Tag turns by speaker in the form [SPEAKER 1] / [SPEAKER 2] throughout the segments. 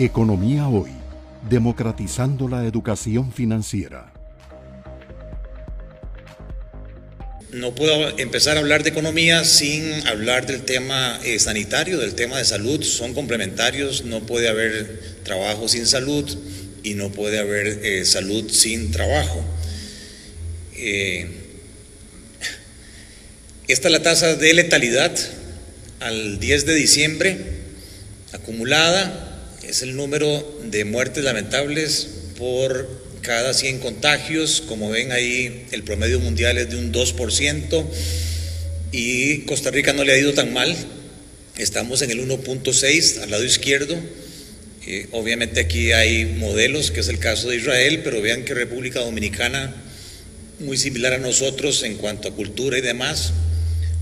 [SPEAKER 1] Economía Hoy, democratizando la educación financiera.
[SPEAKER 2] No puedo empezar a hablar de economía sin hablar del tema eh, sanitario, del tema de salud. Son complementarios, no puede haber trabajo sin salud y no puede haber eh, salud sin trabajo. Eh, esta es la tasa de letalidad al 10 de diciembre acumulada es el número de muertes lamentables por cada 100 contagios. Como ven ahí, el promedio mundial es de un 2% y Costa Rica no le ha ido tan mal. Estamos en el 1.6 al lado izquierdo. Eh, obviamente aquí hay modelos, que es el caso de Israel, pero vean que República Dominicana, muy similar a nosotros en cuanto a cultura y demás,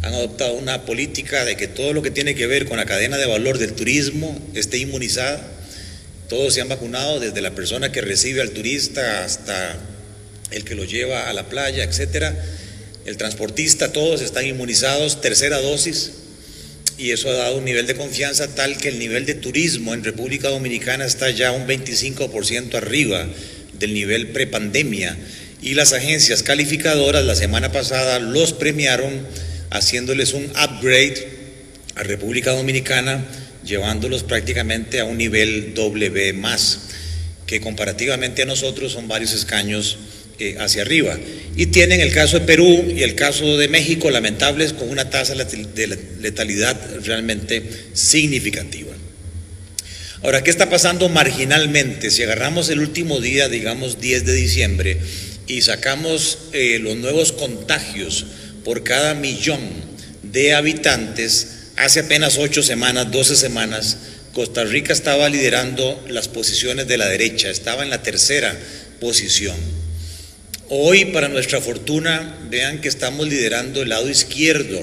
[SPEAKER 2] han adoptado una política de que todo lo que tiene que ver con la cadena de valor del turismo esté inmunizada todos se han vacunado, desde la persona que recibe al turista hasta el que lo lleva a la playa, etcétera. El transportista, todos están inmunizados, tercera dosis, y eso ha dado un nivel de confianza tal que el nivel de turismo en República Dominicana está ya un 25% arriba del nivel prepandemia. Y las agencias calificadoras la semana pasada los premiaron haciéndoles un upgrade a República Dominicana llevándolos prácticamente a un nivel W más, que comparativamente a nosotros son varios escaños eh, hacia arriba. Y tienen el caso de Perú y el caso de México lamentables con una tasa de letalidad realmente significativa. Ahora, ¿qué está pasando marginalmente? Si agarramos el último día, digamos 10 de diciembre, y sacamos eh, los nuevos contagios por cada millón de habitantes, Hace apenas ocho semanas, doce semanas, Costa Rica estaba liderando las posiciones de la derecha, estaba en la tercera posición. Hoy, para nuestra fortuna, vean que estamos liderando el lado izquierdo,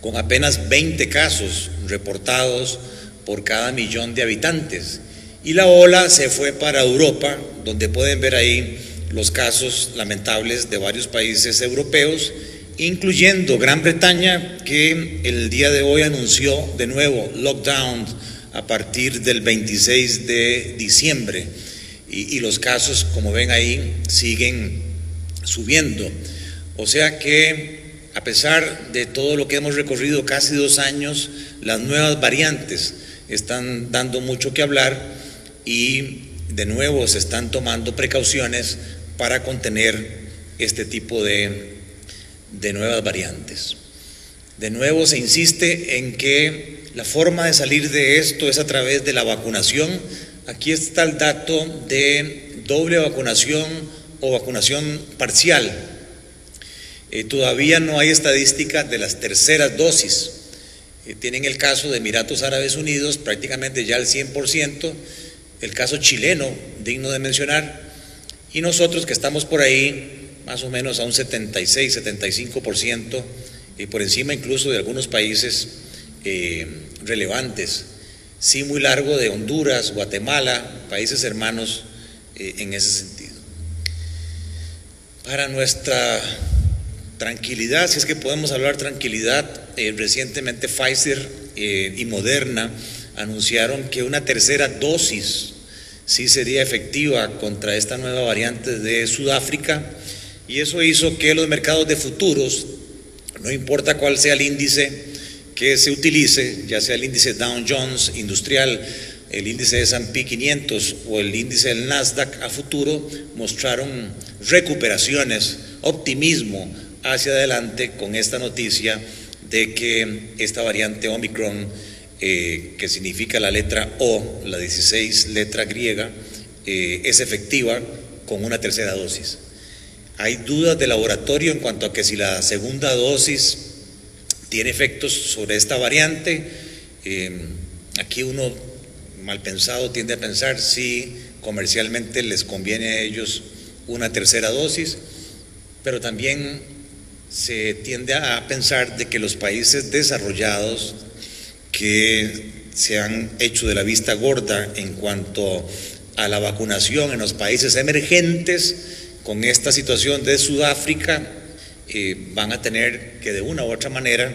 [SPEAKER 2] con apenas 20 casos reportados por cada millón de habitantes. Y la ola se fue para Europa, donde pueden ver ahí los casos lamentables de varios países europeos incluyendo Gran Bretaña, que el día de hoy anunció de nuevo lockdown a partir del 26 de diciembre. Y, los casos, como ven ahí, siguen subiendo. O sea que, a pesar de todo lo que hemos recorrido casi dos años, las nuevas variantes están dando mucho que hablar y de nuevo se están tomando precauciones para contener este tipo de de nuevas variantes. De nuevo se insiste en que la forma de salir de esto es a través de la vacunación. Aquí está el dato de doble vacunación o vacunación parcial. Eh, todavía no hay estadística de las terceras dosis. Eh, tienen el caso de Emiratos Árabes Unidos, prácticamente ya al 100%, el caso chileno, digno de mencionar, y nosotros que estamos por ahí más o menos a un 76, 75%, y por encima incluso de algunos países eh, relevantes, sí muy largo de Honduras, Guatemala, países hermanos eh, en ese sentido. Para nuestra tranquilidad, si es que podemos hablar tranquilidad, eh, recientemente Pfizer y Moderna anunciaron que una tercera dosis sí sería efectiva contra esta nueva variante de Sudáfrica y eso hizo que los mercados de futuros, no importa cuál sea el índice que se utilice, ya sea el índice Dow Jones industrial, el índice de S&P 500 o el índice del Nasdaq a futuro, mostraron recuperaciones, optimismo hacia adelante con esta noticia de que esta variante Omicron, eh, que significa la letra O, la 16 letra griega, eh, es efectiva con una tercera dosis. Hay dudas de laboratorio en cuanto a que si la segunda dosis tiene efectos sobre esta variante. Eh, aquí uno mal pensado tiende a pensar si comercialmente les conviene a ellos una tercera dosis, pero también se tiende a pensar de que los países desarrollados que se han hecho de la vista gorda en cuanto a la vacunación en los países emergentes, con esta situación de Sudáfrica eh, van a tener que de una u otra manera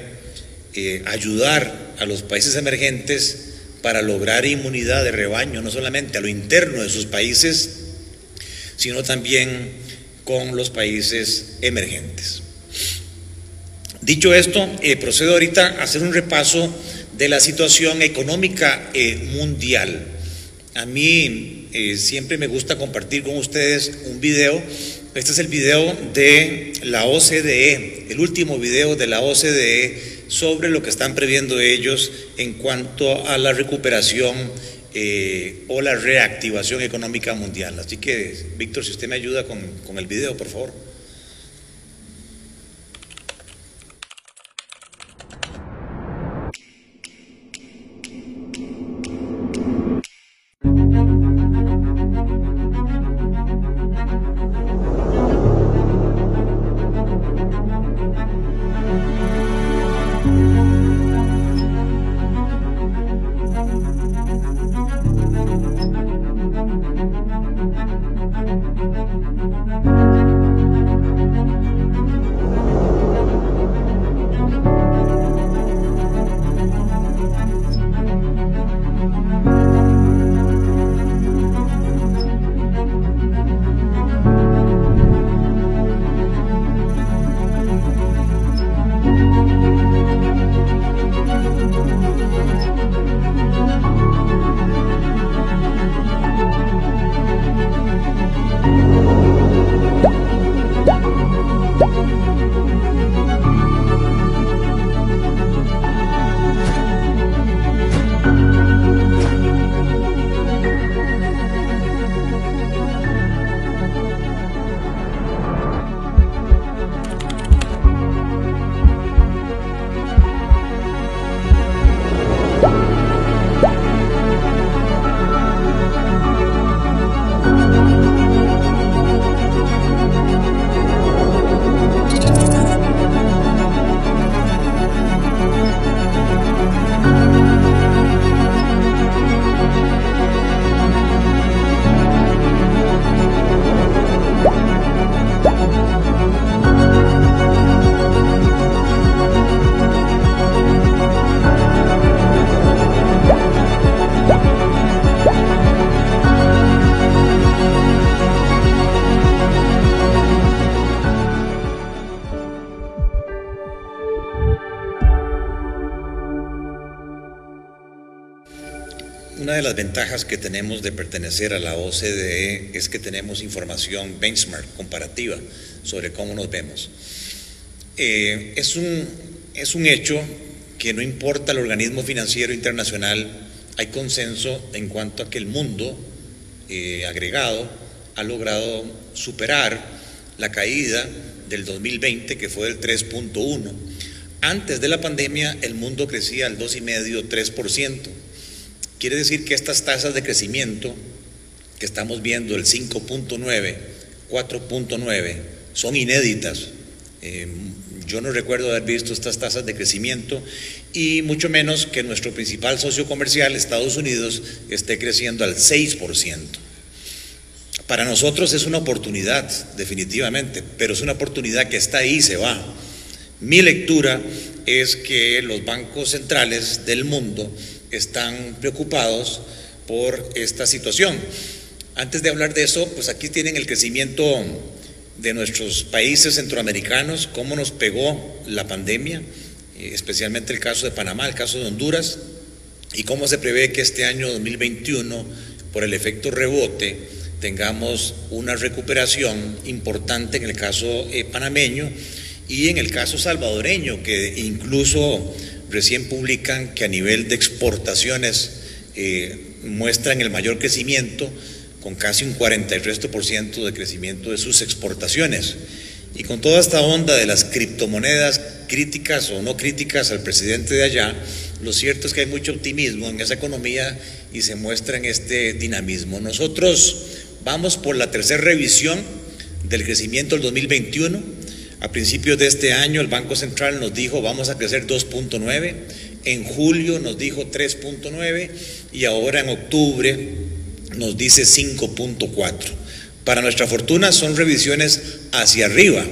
[SPEAKER 2] eh, ayudar a los países emergentes para lograr inmunidad de rebaño, no solamente a lo interno de sus países, sino también con los países emergentes. Dicho esto, eh, procedo ahorita a hacer un repaso de la situación económica mundial. A mí eh, siempre me gusta compartir con ustedes un video. Este es el video de la OCDE, el último video de la OCDE sobre lo que están previendo ellos en cuanto a la recuperación eh, o la reactivación económica mundial. Así que, Víctor, si usted me ayuda con, con el video, por favor. Una de las ventajas que tenemos de pertenecer a la OCDE es que tenemos información benchmark, comparativa, sobre cómo nos vemos. Eh, es, un, es un hecho que no importa el organismo financiero internacional, hay consenso en cuanto a que el mundo eh, agregado ha logrado superar la caída del 2020, que fue del 3.1. Antes de la pandemia, el mundo crecía al 2,5-3%. Quiere decir que estas tasas de crecimiento que estamos viendo, el 5.9, 4.9, son inéditas. Eh, yo no recuerdo haber visto estas tasas de crecimiento y mucho menos que nuestro principal socio comercial, Estados Unidos, esté creciendo al 6%. Para nosotros es una oportunidad, definitivamente, pero es una oportunidad que está ahí y se va. Mi lectura es que los bancos centrales del mundo están preocupados por esta situación. Antes de hablar de eso, pues aquí tienen el crecimiento de nuestros países centroamericanos, cómo nos pegó la pandemia, eh, especialmente el caso de Panamá, el caso de Honduras, y cómo se prevé que este año 2021, por el efecto rebote, tengamos una recuperación importante en el caso eh, panameño y en el caso salvadoreño, que incluso recién publican que a nivel de exportaciones eh, muestran el mayor crecimiento, con casi un 43% de crecimiento de sus exportaciones. Y con toda esta onda de las criptomonedas críticas o no críticas al presidente de allá, lo cierto es que hay mucho optimismo en esa economía y se muestra en este dinamismo. Nosotros vamos por la tercera revisión del crecimiento del 2021 a principios de este año el Banco Central nos dijo vamos a crecer 2.9, en julio nos dijo 3.9 y ahora en octubre nos dice 5.4. Para nuestra fortuna son revisiones hacia arriba,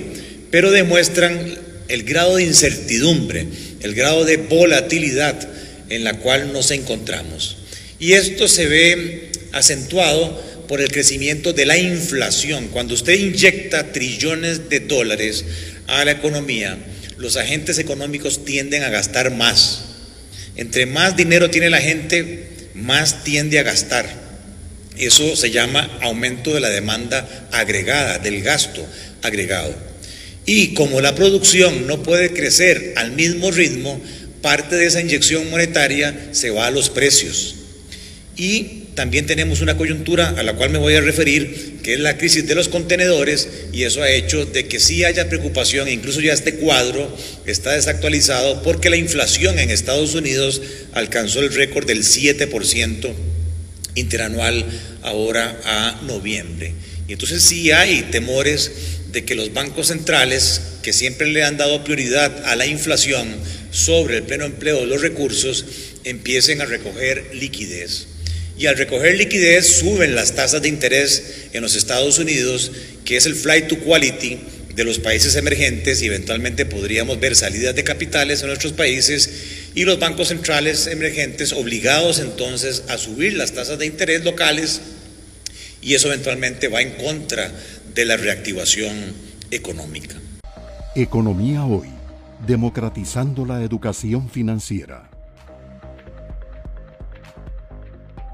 [SPEAKER 2] pero demuestran el grado de incertidumbre, el grado de volatilidad en la cual nos encontramos. Y esto se ve acentuado por el crecimiento de la inflación. Cuando usted inyecta trillones de dólares a la economía, los agentes económicos tienden a gastar más. Entre más dinero tiene la gente, más tiende a gastar. Eso se llama aumento de la demanda agregada, del gasto agregado. Y como la producción no puede crecer al mismo ritmo, parte de esa inyección monetaria se va a los precios. Y también tenemos una coyuntura a la cual me voy a referir, que es la crisis de los contenedores, y eso ha hecho de que sí haya preocupación, e incluso ya este cuadro está desactualizado porque la inflación en Estados Unidos alcanzó el récord del 7% interanual ahora a noviembre. Y entonces sí hay temores de que los bancos centrales, que siempre le han dado prioridad a la inflación sobre el pleno empleo de los recursos, empiecen a recoger liquidez y al recoger liquidez suben las tasas de interés en los Estados Unidos, que es el flight to quality de los países emergentes y eventualmente podríamos ver salidas de capitales en nuestros países y los bancos centrales emergentes obligados entonces a subir las tasas de interés locales y eso eventualmente va en contra de la reactivación económica.
[SPEAKER 1] Economía hoy, democratizando la educación financiera.